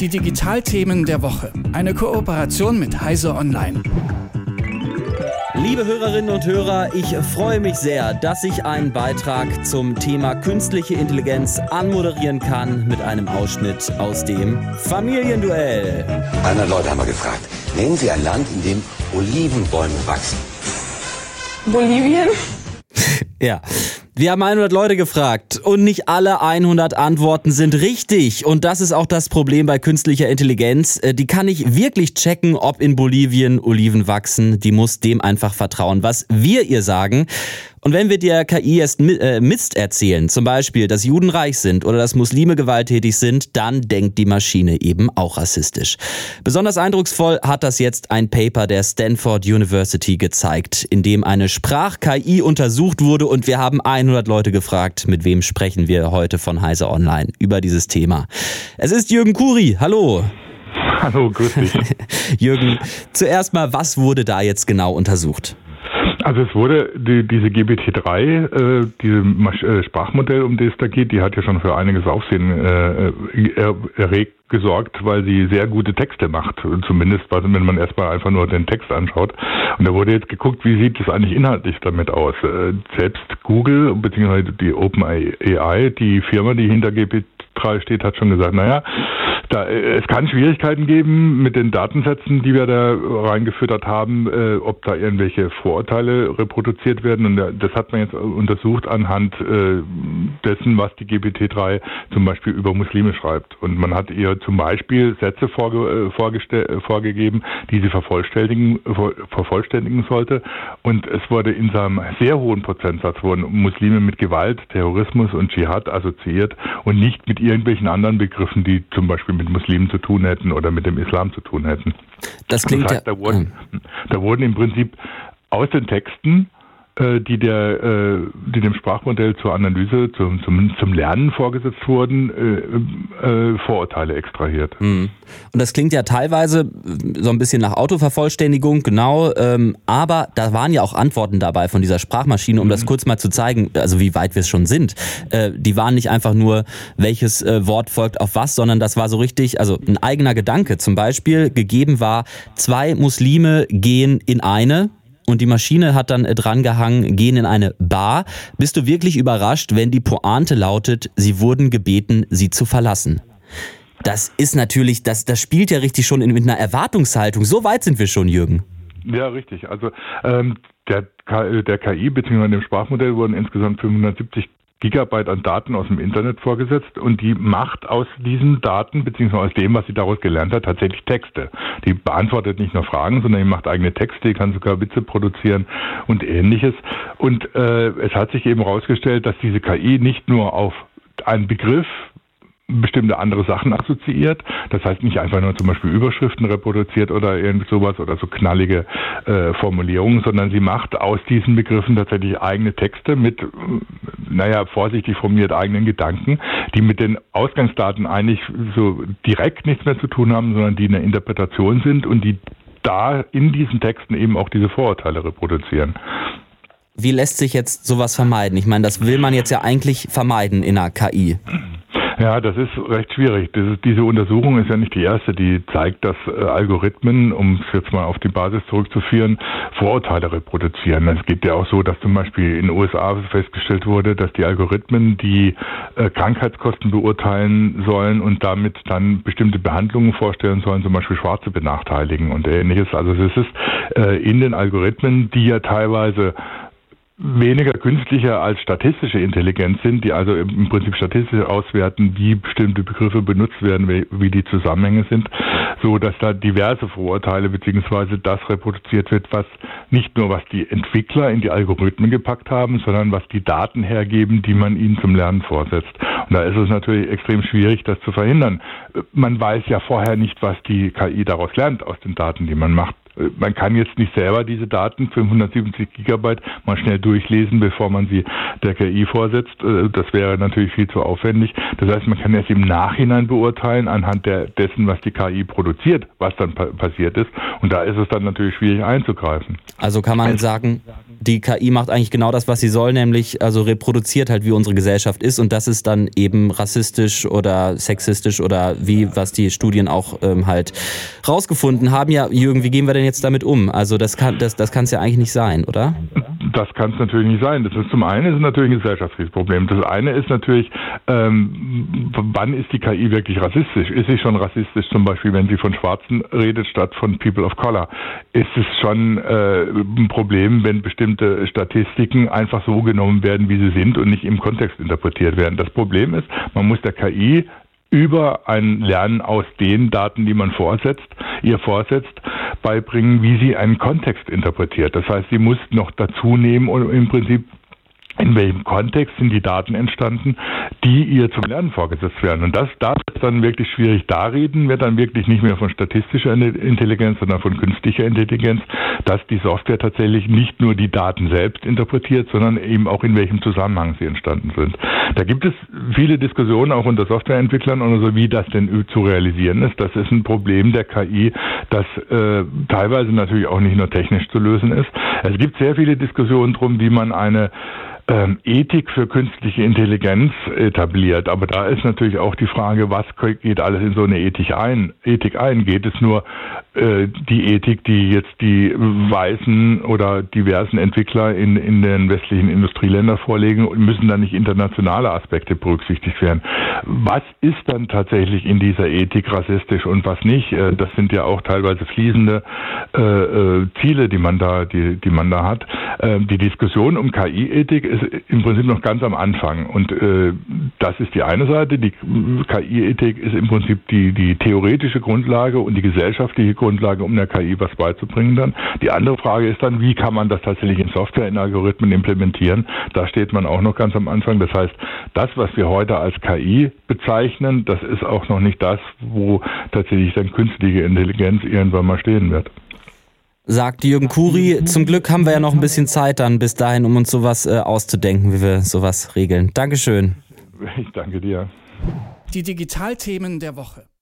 Die Digitalthemen der Woche. Eine Kooperation mit Heise Online. Liebe Hörerinnen und Hörer, ich freue mich sehr, dass ich einen Beitrag zum Thema künstliche Intelligenz anmoderieren kann mit einem Ausschnitt aus dem Familienduell. 100 Leute haben wir gefragt. Nennen Sie ein Land, in dem Olivenbäume wachsen. Bolivien? Ja. Wir haben 100 Leute gefragt und nicht alle 100 Antworten sind richtig. Und das ist auch das Problem bei künstlicher Intelligenz. Äh, die kann nicht wirklich checken, ob in Bolivien Oliven wachsen. Die muss dem einfach vertrauen, was wir ihr sagen. Und wenn wir der KI erst äh, Mist erzählen, zum Beispiel, dass Juden reich sind oder dass Muslime gewalttätig sind, dann denkt die Maschine eben auch rassistisch. Besonders eindrucksvoll hat das jetzt ein Paper der Stanford University gezeigt, in dem eine Sprach-KI untersucht wurde und wir haben 100 Leute gefragt, mit wem sprechen wir heute von Heise Online über dieses Thema. Es ist Jürgen Kuri. Hallo. Hallo, grüß dich. Jürgen, zuerst mal, was wurde da jetzt genau untersucht? Also es wurde die, diese GBT3, äh, diese Masch äh, Sprachmodell, um das es da geht, die hat ja schon für einiges Aufsehen äh, er, erregt gesorgt, weil sie sehr gute Texte macht. Zumindest wenn man erstmal einfach nur den Text anschaut. Und da wurde jetzt geguckt, wie sieht es eigentlich inhaltlich damit aus. Äh, selbst Google bzw. die OpenAI, die Firma, die hinter GPT-3 steht, hat schon gesagt, naja, da, äh, es kann Schwierigkeiten geben mit den Datensätzen, die wir da reingefüttert haben, äh, ob da irgendwelche Vorurteile reproduziert werden. Und das hat man jetzt untersucht anhand äh, dessen, was die GPT-3 zum Beispiel über Muslime schreibt. Und man hat ihr zum Beispiel Sätze vorge äh, vorgegeben, die sie vervollständigen, vervollständigen sollte. Und es wurde in seinem sehr hohen Prozentsatz wurden Muslime mit Gewalt, Terrorismus und Dschihad assoziiert und nicht mit irgendwelchen anderen Begriffen, die zum Beispiel mit Muslimen zu tun hätten oder mit dem Islam zu tun hätten. Das klingt das heißt, ja. Da wurden, da wurden im Prinzip aus den Texten die, der, äh, die dem Sprachmodell zur Analyse, zum, zum, zum Lernen vorgesetzt wurden, äh, äh, Vorurteile extrahiert. Mhm. Und das klingt ja teilweise so ein bisschen nach Autovervollständigung, genau, ähm, aber da waren ja auch Antworten dabei von dieser Sprachmaschine, um mhm. das kurz mal zu zeigen, also wie weit wir es schon sind. Äh, die waren nicht einfach nur, welches äh, Wort folgt auf was, sondern das war so richtig, also ein eigener Gedanke. Zum Beispiel gegeben war, zwei Muslime gehen in eine, und die Maschine hat dann äh, drangehangen, gehen in eine Bar. Bist du wirklich überrascht, wenn die Pointe lautet, sie wurden gebeten, sie zu verlassen? Das ist natürlich, das, das spielt ja richtig schon in, mit einer Erwartungshaltung. So weit sind wir schon, Jürgen. Ja, richtig. Also ähm, der, der KI bzw. dem Sprachmodell wurden insgesamt 570 Gigabyte an Daten aus dem Internet vorgesetzt und die macht aus diesen Daten beziehungsweise aus dem, was sie daraus gelernt hat, tatsächlich Texte. Die beantwortet nicht nur Fragen, sondern die macht eigene Texte, die kann sogar Witze produzieren und ähnliches. Und äh, es hat sich eben herausgestellt, dass diese KI nicht nur auf einen Begriff bestimmte andere Sachen assoziiert. Das heißt nicht einfach nur zum Beispiel Überschriften reproduziert oder irgend sowas oder so knallige äh, Formulierungen, sondern sie macht aus diesen Begriffen tatsächlich eigene Texte mit, naja, vorsichtig formuliert eigenen Gedanken, die mit den Ausgangsdaten eigentlich so direkt nichts mehr zu tun haben, sondern die eine Interpretation sind und die da in diesen Texten eben auch diese Vorurteile reproduzieren. Wie lässt sich jetzt sowas vermeiden? Ich meine, das will man jetzt ja eigentlich vermeiden in einer KI. Ja, das ist recht schwierig. Ist, diese Untersuchung ist ja nicht die erste, die zeigt, dass äh, Algorithmen, um es jetzt mal auf die Basis zurückzuführen, Vorurteile reproduzieren. Es geht ja auch so, dass zum Beispiel in den USA festgestellt wurde, dass die Algorithmen die äh, Krankheitskosten beurteilen sollen und damit dann bestimmte Behandlungen vorstellen sollen, zum Beispiel Schwarze benachteiligen und ähnliches. Also es ist äh, in den Algorithmen, die ja teilweise weniger künstlicher als statistische Intelligenz sind, die also im Prinzip statistisch auswerten, wie bestimmte Begriffe benutzt werden, wie, die Zusammenhänge sind, so dass da diverse Vorurteile beziehungsweise das reproduziert wird, was nicht nur was die Entwickler in die Algorithmen gepackt haben, sondern was die Daten hergeben, die man ihnen zum Lernen vorsetzt. Und da ist es natürlich extrem schwierig, das zu verhindern. Man weiß ja vorher nicht, was die KI daraus lernt aus den Daten, die man macht man kann jetzt nicht selber diese Daten 570 Gigabyte mal schnell durchlesen, bevor man sie der KI vorsetzt. Äh, das wäre natürlich viel zu aufwendig. Das heißt, man kann erst im Nachhinein beurteilen, anhand der, dessen, was die KI produziert, was dann pa passiert ist. Und da ist es dann natürlich schwierig einzugreifen. Also kann man sagen, die KI macht eigentlich genau das, was sie soll, nämlich also reproduziert halt, wie unsere Gesellschaft ist und das ist dann eben rassistisch oder sexistisch oder wie, was die Studien auch ähm, halt rausgefunden haben. Ja, Jürgen, wie gehen wir denn jetzt damit um? Also das kann das, das kann es ja eigentlich nicht sein, oder? Das kann es natürlich nicht sein. Das ist zum einen ist natürlich ein gesellschaftliches Problem. Das eine ist natürlich, ähm, wann ist die KI wirklich rassistisch? Ist sie schon rassistisch, zum Beispiel, wenn sie von Schwarzen redet statt von People of Color? Ist es schon äh, ein Problem, wenn bestimmte Statistiken einfach so genommen werden, wie sie sind und nicht im Kontext interpretiert werden? Das Problem ist, man muss der KI über ein Lernen aus den Daten, die man vorsetzt, ihr vorsetzt, beibringen, wie sie einen Kontext interpretiert. Das heißt, sie muss noch dazu nehmen und im Prinzip in welchem Kontext sind die Daten entstanden, die ihr zum Lernen vorgesetzt werden. Und das, da ist dann wirklich schwierig. Da reden wir dann wirklich nicht mehr von statistischer Intelligenz, sondern von künstlicher Intelligenz, dass die Software tatsächlich nicht nur die Daten selbst interpretiert, sondern eben auch in welchem Zusammenhang sie entstanden sind. Da gibt es viele Diskussionen auch unter Softwareentwicklern und so, wie das denn zu realisieren ist. Das ist ein Problem der KI, das äh, teilweise natürlich auch nicht nur technisch zu lösen ist. Es gibt sehr viele Diskussionen drum, wie man eine ähm, Ethik für künstliche Intelligenz etabliert. Aber da ist natürlich auch die Frage, was geht alles in so eine Ethik ein? Ethik ein? Geht es nur äh, die Ethik, die jetzt die weißen oder diversen Entwickler in, in den westlichen Industrieländern vorlegen und müssen dann nicht internationale Aspekte berücksichtigt werden? Was ist dann tatsächlich in dieser Ethik rassistisch und was nicht? Äh, das sind ja auch teilweise fließende äh, äh Ziele, die man da, die, die man da hat. Äh, die Diskussion um KI-Ethik ist im Prinzip noch ganz am Anfang. Und äh, das ist die eine Seite. Die KI-Ethik ist im Prinzip die, die theoretische Grundlage und die gesellschaftliche Grundlage, um der KI was beizubringen dann. Die andere Frage ist dann, wie kann man das tatsächlich in Software, in Algorithmen implementieren? Da steht man auch noch ganz am Anfang. Das heißt, das, was wir heute als KI bezeichnen, das ist auch noch nicht das, wo tatsächlich dann künstliche Intelligenz irgendwann mal stehen wird sagt Jürgen Kuri. Zum Glück haben wir ja noch ein bisschen Zeit dann bis dahin, um uns sowas äh, auszudenken, wie wir sowas regeln. Dankeschön. Ich danke dir. Die Digitalthemen der Woche.